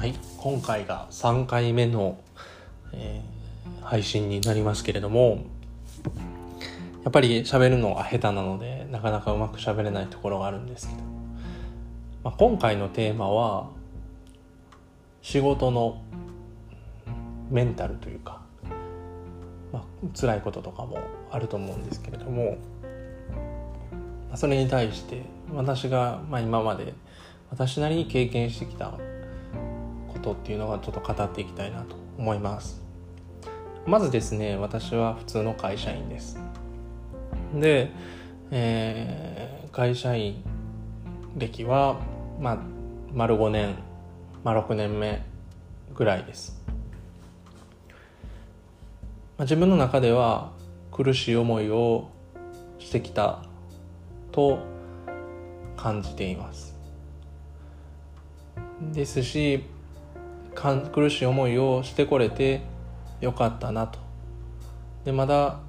はい。今回が3回目の、えー、配信になりますけれどもやっぱり喋るのが下手なのでなかなかうまく喋れないところがあるんですけど、まあ、今回のテーマは仕事のメンタルというか、まあ辛いこととかもあると思うんですけれどもそれに対して私が、まあ、今まで私なりに経験してきたことっていうのがちょっと語っていきたいなと思います。まずですね私は普通の会社員です。で、えー、会社員歴は、まあ、丸5年、まあ、6年目ぐらいです、まあ、自分の中では苦しい思いをしてきたと感じています。ですし苦しい思いをしてこれてよかったなと。でまだ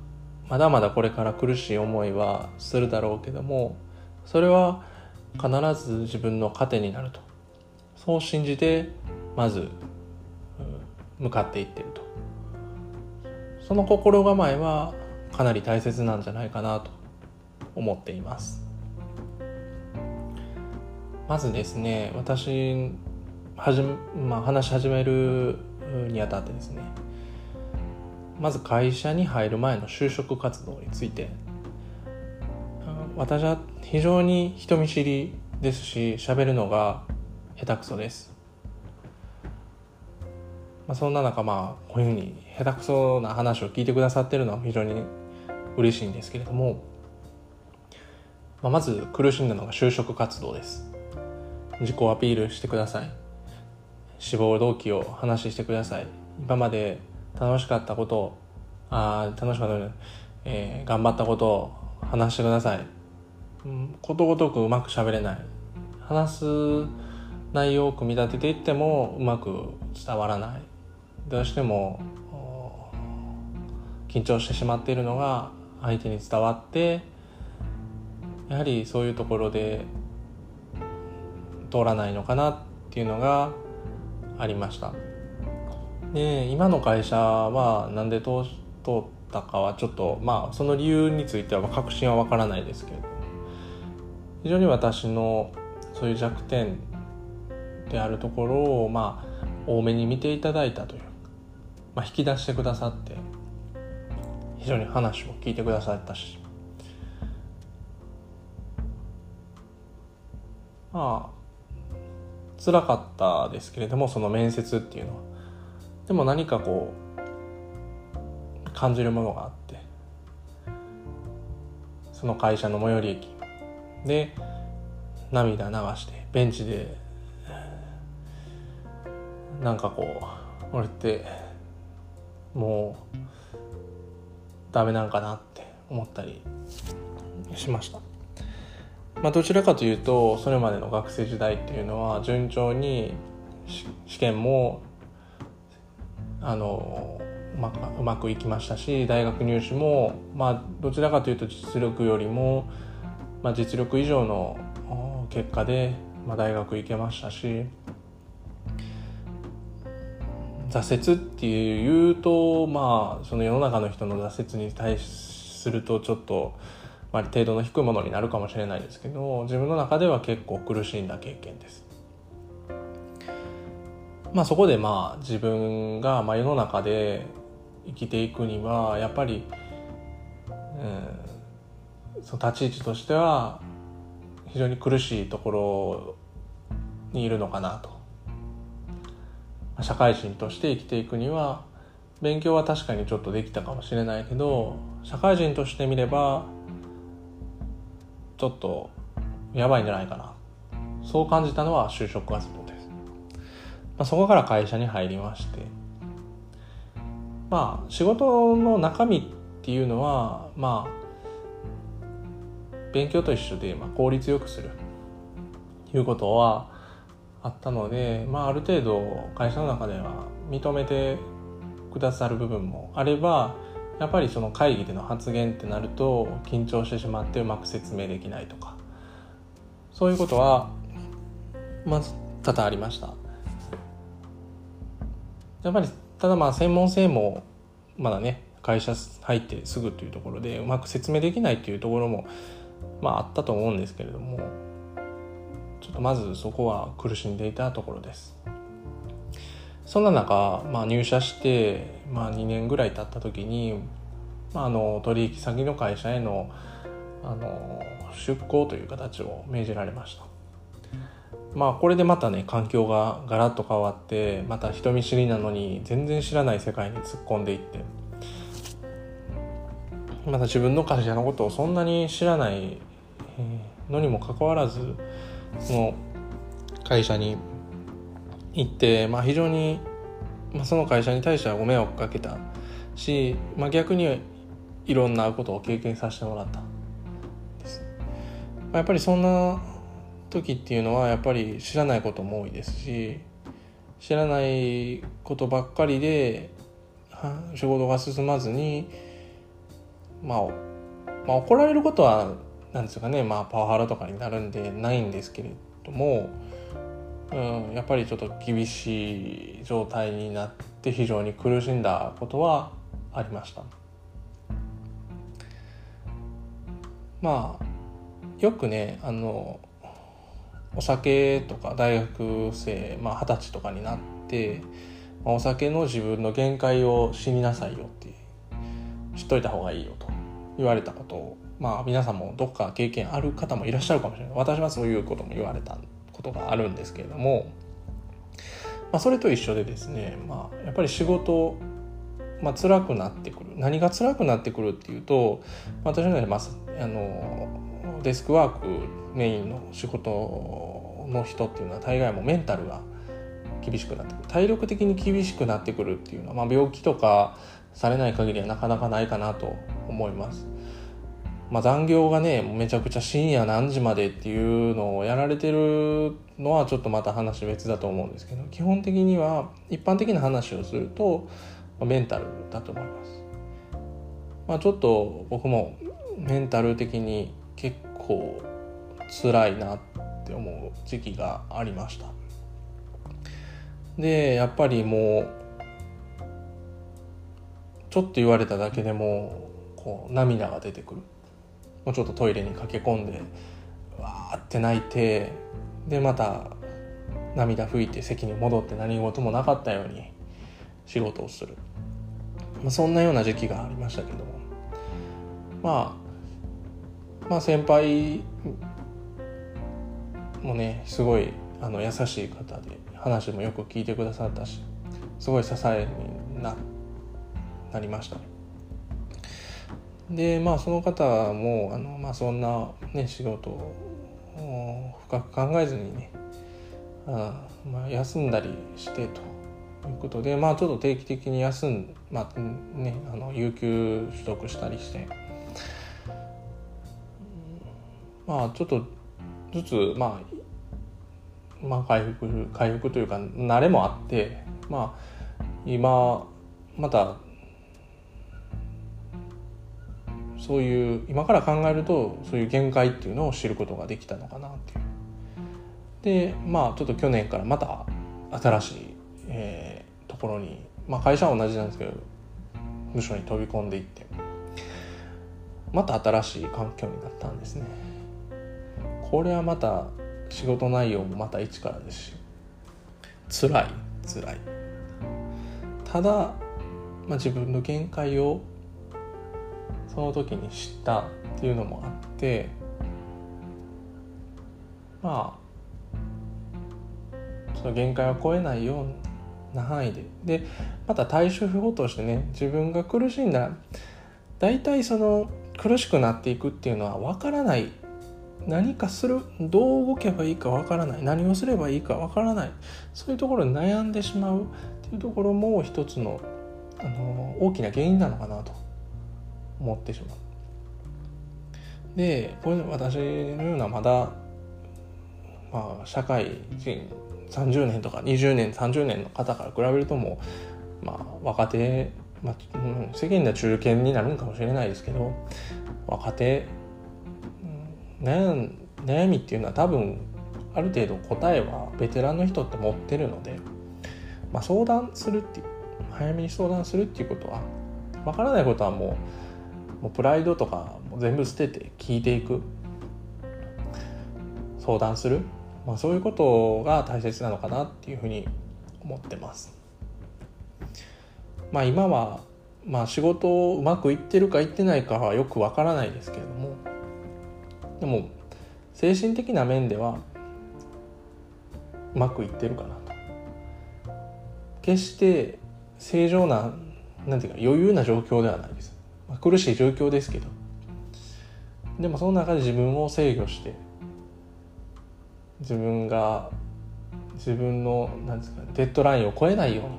まだまだこれから苦しい思いはするだろうけどもそれは必ず自分の糧になると。そう信じてまず向かっていってると。その心構えはかなり大切なんじゃないかなと思っています。まずですね私はじ、まあ、話し始めるにあたってですね。まず会社に入る前の就職活動について。私は非常に人見知りですし喋るのが下手くそです、まあ、そんな中まあこういうふうに下手くそな話を聞いてくださってるのは非常に嬉しいんですけれども。まあ、まず苦しんだのが就職活動です。自己アピールしてください。志望動機を話してください。今まで楽しかったことをあ楽しかった、えー、頑張ったことを話してください、うん、ことごとくうまくしゃべれない。話す内容を組み立てていってもうまく伝わらない。どうしても緊張してしまっているのが相手に伝わってやはりそういうところで通らないのかなっていうのがありました。で今の会社はなんで通ったかはちょっとまあその理由については確信は分からないですけど。非常に私のそういう弱点であるところをまあ多めに見ていただいたという、まあ、引き出してくださって非常に話を聞いてくださったし。まあ辛かったですけれどもその面接っていうのは。でも何かこう感じるものがあって。その会社の最寄り駅。で涙流してベンチでなんかこう俺ってもうダメなんかなって思ったりしました。まあ、どちらかというとそれまでの学生時代っていうのは順調に試験もあのまくうまくいきましたし大学入試も、まあ、どちらかというと実力よりも、まあ、実力以上の結果で、まあ、大学行けましたし挫折っていうとまあその世の中の人の挫折に対するとちょっと。まあ、程度の低いものになるかもしれないですけど自分の中では結構苦しんだ経験です。まあ、そこでまあ自分がまあ世の中で生きていくにはやっぱり、うん、その立ち位置としては非常に苦しいところにいるのかなと。社会人として生きていくには勉強は確かにちょっとできたかもしれないけど社会人としてみればちょっとやばいんじゃないかな。そう感じたのは就職活動です、まあ、そこから会社に入りまして。まあ仕事の中身っていうのはまあ勉強と一緒で、まあ、効率よくするいうことはあったので、まあ、ある程度会社の中では認めてくださる部分もあればやっぱりその会議での発言ってなると緊張してしまってうまく説明できないとか。そういうことはまず多々ありました。やっぱりただまあ専門性もまだね会社入ってすぐっていうところでうまく説明できないっていうところもまああったと思うんですけれどもちょっとまずそこは苦しんでいたところです。そんな中、まあ、入社して、まあ、2年ぐらい経った時に、まあ、あの取引先の会社へのあの出向という形を命じられました。まあこれでまたね環境がガラッと変わってまた人見知りなのに全然知らない世界に突っ込んでいってまた自分の会社のことをそんなに知らないのにもかかわらずその会社に行って、まあ、非常に、まあ、その会社に対してはご迷惑かけたし、まあ、逆にいろんなことを経験させてもらった。です、まあ、やっぱりそんな時っていうのはやっぱり知らないことも多いですし知らないことばっかりで仕事が進まずに、まあ、まあ怒られることはなんですかね、まあ、パワハラとかになるんでないんですけれども、うん、やっぱりちょっと厳しい状態になって非常に苦しんだことはありました。まあよくねあのお酒とか大学生まあ二十歳とかになってお酒の自分の限界を知りなさいよって知っといた方がいいよと言われたことをまあ皆さんもどっか経験ある方もいらっしゃるかもしれない私はそういうことも言われたことがあるんですけれども、まあ、それと一緒でですね、まあ、やっぱり仕事まあ辛くなってくる何が辛くなってくるっていうと私の場合、まあ、あのデスクワークメインの仕事の人っていうのは大概もメンタルが厳しくなってくる体力的に厳しくなってくるっていうのは、まあ、病気とかされない限りはなかなかないかなと思います。まあ、残業がねめちゃくちゃ深夜何時までっていうのをやられてるのはちょっとまた話別だと思うんですけど基本的には一般的な話をするとメンタルだと思います。まあ、ちょっと僕もメンタル的に結構辛いなって思う時期がありましたでやっぱりもうちょっと言われただけでもこう涙が出てくるもうちょっとトイレに駆け込んでわーって泣いてでまた涙拭いて席に戻って何事もなかったように仕事をする、まあ、そんなような時期がありましたけども。まあまあ先輩もねすごいあの優しい方で話もよく聞いてくださったしすごい支えにななりましたでまあその方もあの、まあ、そんな、ね、仕事を深く考えずにねあ、まあ、休んだりしてということでまあちょっと定期的に休んまあねあの有給取得したりしてまあちょっとずつまあまあ回復回復というか慣れもあってまあ今またそういう今から考えるとそういう限界っていうのを知ることができたのかなっていう。でまあちょっと去年からまた新しい、えー、ところに、まあ、会社は同じなんですけど部署に飛び込んでいってまた新しい環境になったんですね。これはまた仕事内容もまた一からですし辛い辛いただ、まあ、自分の限界をその時に知ったっていうのもあってまあその限界を超えないような範囲で。でまた対処法としてね自分が苦しんだら大体その苦しくなっていくっていうのは分からない。何かするどう動けばいいか分からない。何をすればいいか分からない。そういうところに悩んでしまうっていうところも一つのあの大きな原因なのかなと。思ってしまう。でこれ私のようなまだ、まあ、社会人30年とか20年30年の方から比べるともう、まあ、若手、まあ、世間では中堅になるんかもしれないですけど若手悩悩みっていうのは多分ある程度答えはベテランの人って持ってるので、まあ、相談するって早めに相談するっていうことはわからないことはもうもうプライドとかも全部捨てて聞いていく。相談する、まあ、そういうことが大切なのかなっていうふうに思ってます。まあ今はまあ仕事をうまくいってるかいってないかはよくわからないですけれども。でも精神的な面ではうまくいってるかなと。決して正常ななんていうか余裕な状況ではないです、まあ、苦しい状況ですけど。でもその中で自分を制御して自分が自分のなんですかデッドラインを超えないように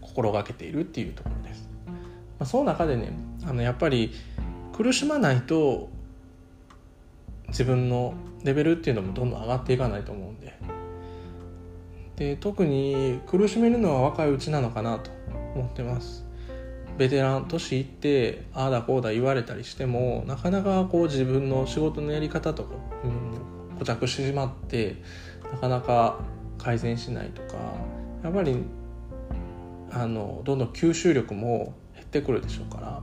心がけているっていうところです、まあ、その中でねあのやっぱり苦しまないと自分のレベルっていうのもどんどん上がっていかないと思うんで。で特に苦しめるのは若いうちなのかなと思ってます。ベテラン年いってああだこうだ言われたりしてもなかなかこう自分の仕事のやり方とか、うん、固着してしまってなかなか改善しないとかやっぱりあのどんどん吸収力も減ってくるでしょうから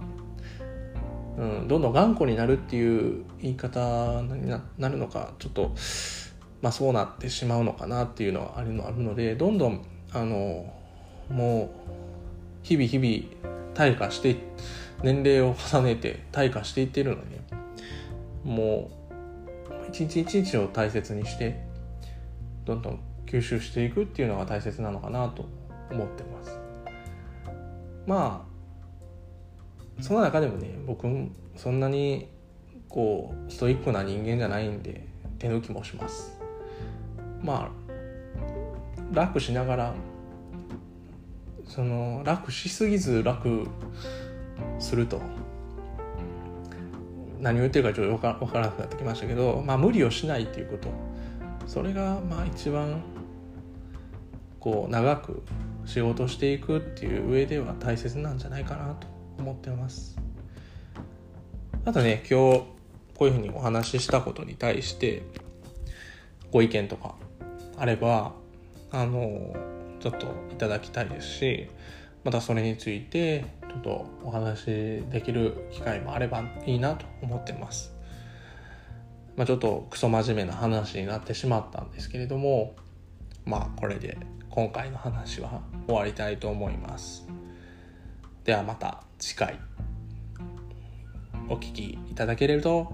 うん、どんどん頑固になるっていう言い方になるのかちょっと、まあ、そうなってしまうのかなっていうのはあるのあるのでどんどんあのもう日々日々退化して年齢を重ねて退化していってるのでもう一日一日を大切にしてどんどん吸収していくっていうのが大切なのかなと思ってます。まあその中でもね僕そんなにこうストイックな人間じゃないんで手抜きもしますまあ楽しながらその楽しすぎず楽すると。何を言ってるかちょっと分からなくなってきましたけど、まあ、無理をしないっていうこと。それがまあ一番こう長く仕事していくっていう上では大切なんじゃないかなと思ってます。あとね今日こういうふうにお話ししたことに対してご意見とかあればあのちょっといただきたいですしまたそれについてちょっとお話しできる機会もあればいいなと思ってます。まあ、ちょっとクソ真面目な話になってしまったんですけれどもまあこれで今回の話は終わりたいと思います。ではまた次回お聴きいただけると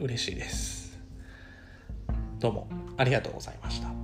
嬉しいです。どうもありがとうございました。